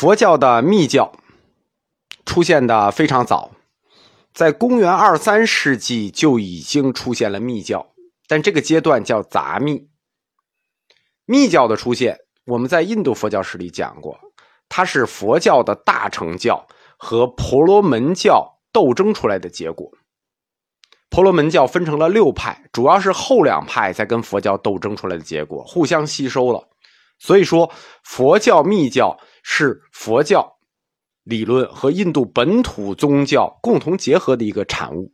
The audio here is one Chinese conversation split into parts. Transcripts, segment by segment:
佛教的密教出现的非常早，在公元二三世纪就已经出现了密教，但这个阶段叫杂密。密教的出现，我们在印度佛教史里讲过，它是佛教的大乘教和婆罗门教斗争出来的结果。婆罗门教分成了六派，主要是后两派在跟佛教斗争出来的结果，互相吸收了。所以说，佛教密教是佛教理论和印度本土宗教共同结合的一个产物，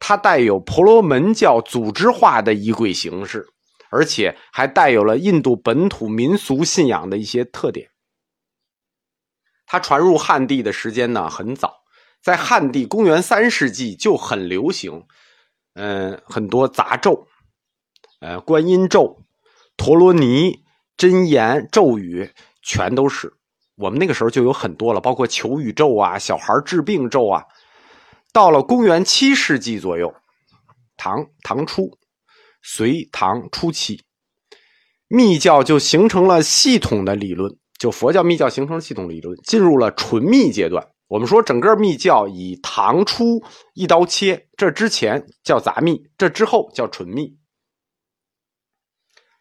它带有婆罗门教组织化的仪轨形式，而且还带有了印度本土民俗信仰的一些特点。它传入汉地的时间呢很早，在汉地公元三世纪就很流行，嗯，很多杂咒，呃，观音咒、陀罗尼。真言咒语全都是，我们那个时候就有很多了，包括求雨咒啊、小孩治病咒啊。到了公元七世纪左右，唐唐初、隋唐初期，密教就形成了系统的理论，就佛教密教形成了系统理论，进入了纯密阶段。我们说整个密教以唐初一刀切，这之前叫杂密，这之后叫纯密。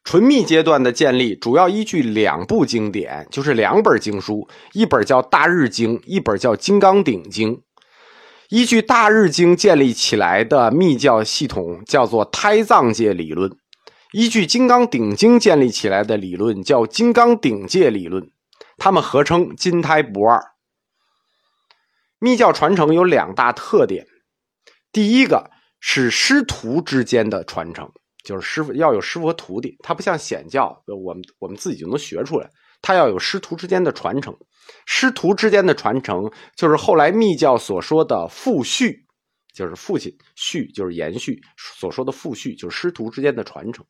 纯密阶段的建立主要依据两部经典，就是两本经书，一本叫《大日经》，一本叫《金刚顶经》。依据《大日经》建立起来的密教系统叫做胎藏界理论，依据《金刚顶经》建立起来的理论叫金刚顶界理论，它们合称金胎不二。密教传承有两大特点，第一个是师徒之间的传承。就是师傅要有师傅和徒弟，他不像显教，我们我们自己就能学出来。他要有师徒之间的传承，师徒之间的传承就是后来密教所说的父续，就是父亲续就是延续所说的父续，就是师徒之间的传承。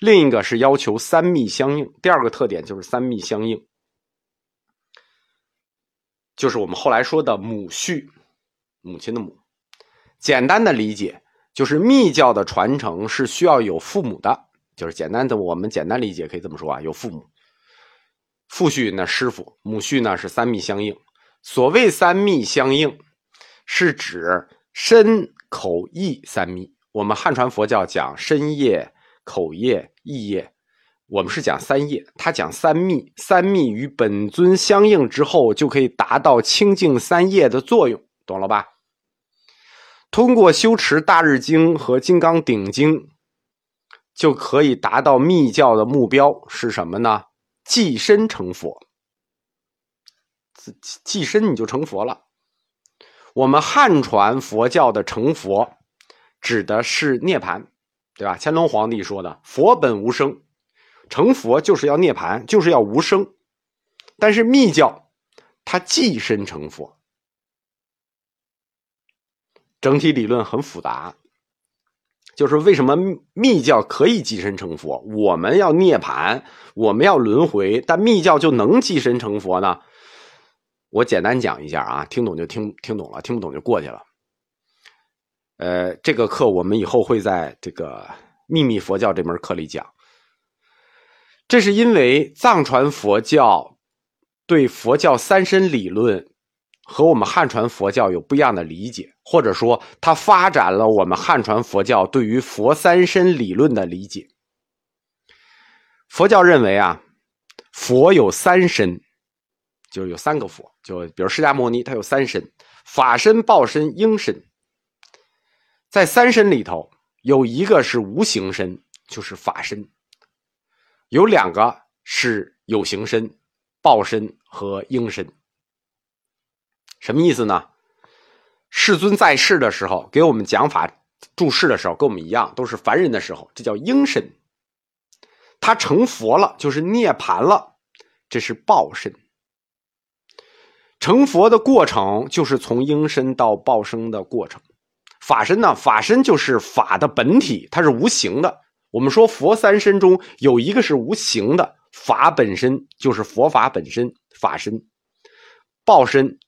另一个是要求三密相应，第二个特点就是三密相应，就是我们后来说的母续，母亲的母。简单的理解。就是密教的传承是需要有父母的，就是简单的我们简单理解可以这么说啊，有父母，父序呢师傅，母序呢是三密相应。所谓三密相应，是指身口意三密。我们汉传佛教讲身业、口业、意业，我们是讲三业，他讲三密，三密与本尊相应之后，就可以达到清净三业的作用，懂了吧？通过修持大日经和金刚顶经，就可以达到密教的目标是什么呢？寄身成佛。寄身你就成佛了。我们汉传佛教的成佛，指的是涅槃，对吧？乾隆皇帝说的“佛本无生”，成佛就是要涅槃，就是要无生。但是密教，它寄身成佛。整体理论很复杂，就是为什么密教可以寄身成佛，我们要涅槃，我们要轮回，但密教就能寄身成佛呢？我简单讲一下啊，听懂就听听懂了，听不懂就过去了。呃，这个课我们以后会在这个秘密佛教这门课里讲。这是因为藏传佛教对佛教三身理论。和我们汉传佛教有不一样的理解，或者说，它发展了我们汉传佛教对于佛三身理论的理解。佛教认为啊，佛有三身，就是有三个佛，就比如释迦牟尼，他有三身：法身、报身、应身。在三身里头，有一个是无形身，就是法身；有两个是有形身，报身和应身。什么意思呢？世尊在世的时候给我们讲法、注释的时候，跟我们一样，都是凡人的时候，这叫应身。他成佛了，就是涅盘了，这是报身。成佛的过程就是从应身到报生的过程。法身呢？法身就是法的本体，它是无形的。我们说佛三身中有一个是无形的，法本身就是佛法本身，法身。报身。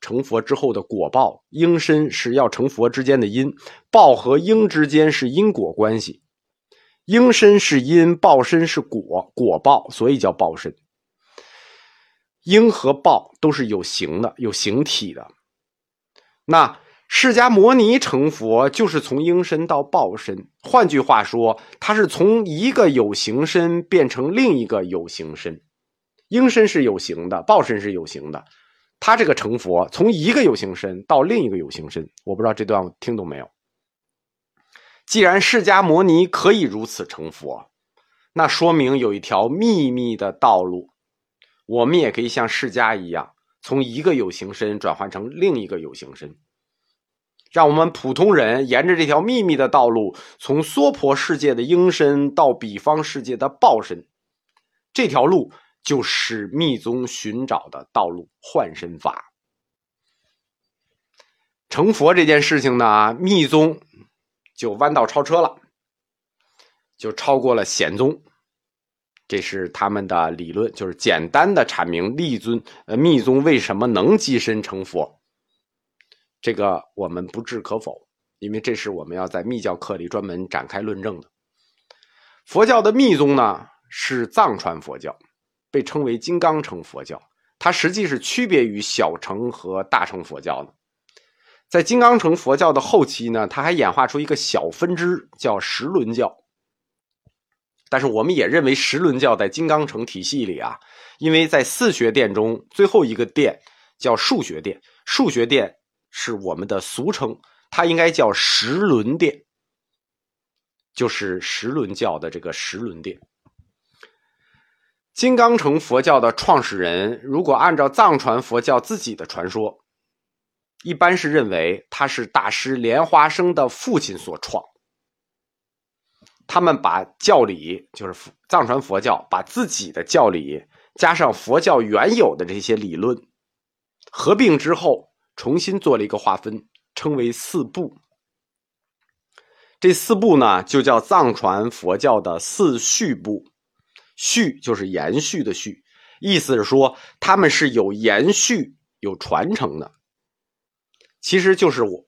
成佛之后的果报，因身是要成佛之间的因，报和因之间是因果关系，因身是因，报身是果，果报，所以叫报身。鹰和报都是有形的、有形体的。那释迦摩尼成佛就是从应身到报身，换句话说，他是从一个有形身变成另一个有形身。应身是有形的，报身是有形的。他这个成佛，从一个有形身到另一个有形身，我不知道这段听懂没有。既然释迦摩尼可以如此成佛，那说明有一条秘密的道路，我们也可以像释迦一样，从一个有形身转换成另一个有形身。让我们普通人沿着这条秘密的道路，从娑婆世界的鹰身到彼方世界的豹身，这条路就是密宗寻找的道路——换身法。成佛这件事情呢，密宗就弯道超车了，就超过了显宗。这是他们的理论，就是简单的阐明立尊呃密宗为什么能跻身成佛。这个我们不置可否，因为这是我们要在密教课里专门展开论证的。佛教的密宗呢是藏传佛教，被称为金刚乘佛教，它实际是区别于小乘和大乘佛教的。在金刚乘佛教的后期呢，它还演化出一个小分支叫十轮教。但是我们也认为十轮教在金刚乘体系里啊，因为在四学殿中最后一个殿叫数学殿，数学殿。是我们的俗称，它应该叫十轮殿，就是十轮教的这个十轮殿。金刚乘佛教的创始人，如果按照藏传佛教自己的传说，一般是认为他是大师莲花生的父亲所创。他们把教理，就是藏传佛教，把自己的教理加上佛教原有的这些理论合并之后。重新做了一个划分，称为四部。这四部呢，就叫藏传佛教的四续部。续就是延续的续，意思是说他们是有延续、有传承的。其实就是我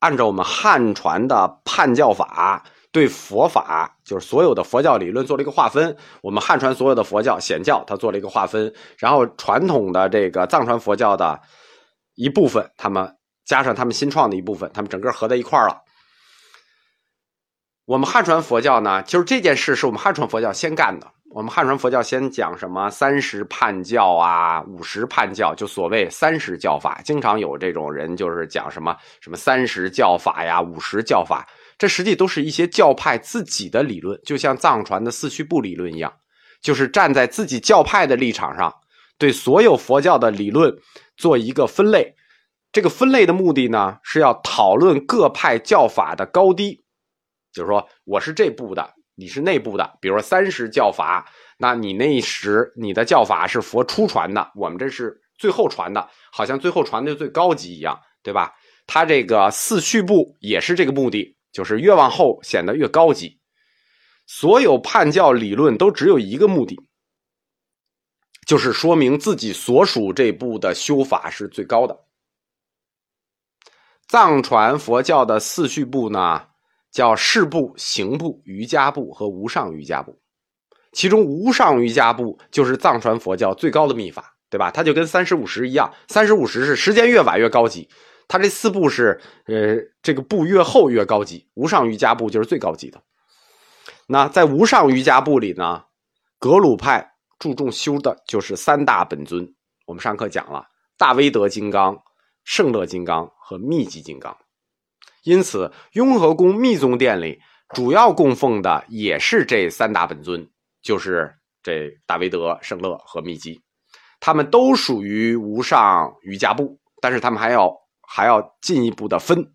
按照我们汉传的判教法，对佛法就是所有的佛教理论做了一个划分。我们汉传所有的佛教显教，它做了一个划分，然后传统的这个藏传佛教的。一部分，他们加上他们新创的一部分，他们整个合在一块儿了。我们汉传佛教呢，就是这件事是我们汉传佛教先干的。我们汉传佛教先讲什么三十叛教啊，五十叛教，就所谓三十教法。经常有这种人就是讲什么什么三十教法呀，五十教法，这实际都是一些教派自己的理论，就像藏传的四序部理论一样，就是站在自己教派的立场上，对所有佛教的理论。做一个分类，这个分类的目的呢，是要讨论各派教法的高低。就是说，我是这部的，你是内部的。比如说三十教法，那你那时你的教法是佛初传的，我们这是最后传的，好像最后传的最高级一样，对吧？他这个四序部也是这个目的，就是越往后显得越高级。所有判教理论都只有一个目的。就是说明自己所属这部的修法是最高的。藏传佛教的四序部呢，叫事部、行部、瑜伽部和无上瑜伽部。其中无上瑜伽部就是藏传佛教最高的秘法，对吧？它就跟三十五十一样，三十五十是时间越晚越高级，它这四部是呃这个部越厚越高级。无上瑜伽部就是最高级的。那在无上瑜伽部里呢，格鲁派。注重修的就是三大本尊。我们上课讲了大威德金刚、圣乐金刚和密集金刚，因此雍和宫密宗殿里主要供奉的也是这三大本尊，就是这大威德、圣乐和密集。他们都属于无上瑜伽部，但是他们还要还要进一步的分，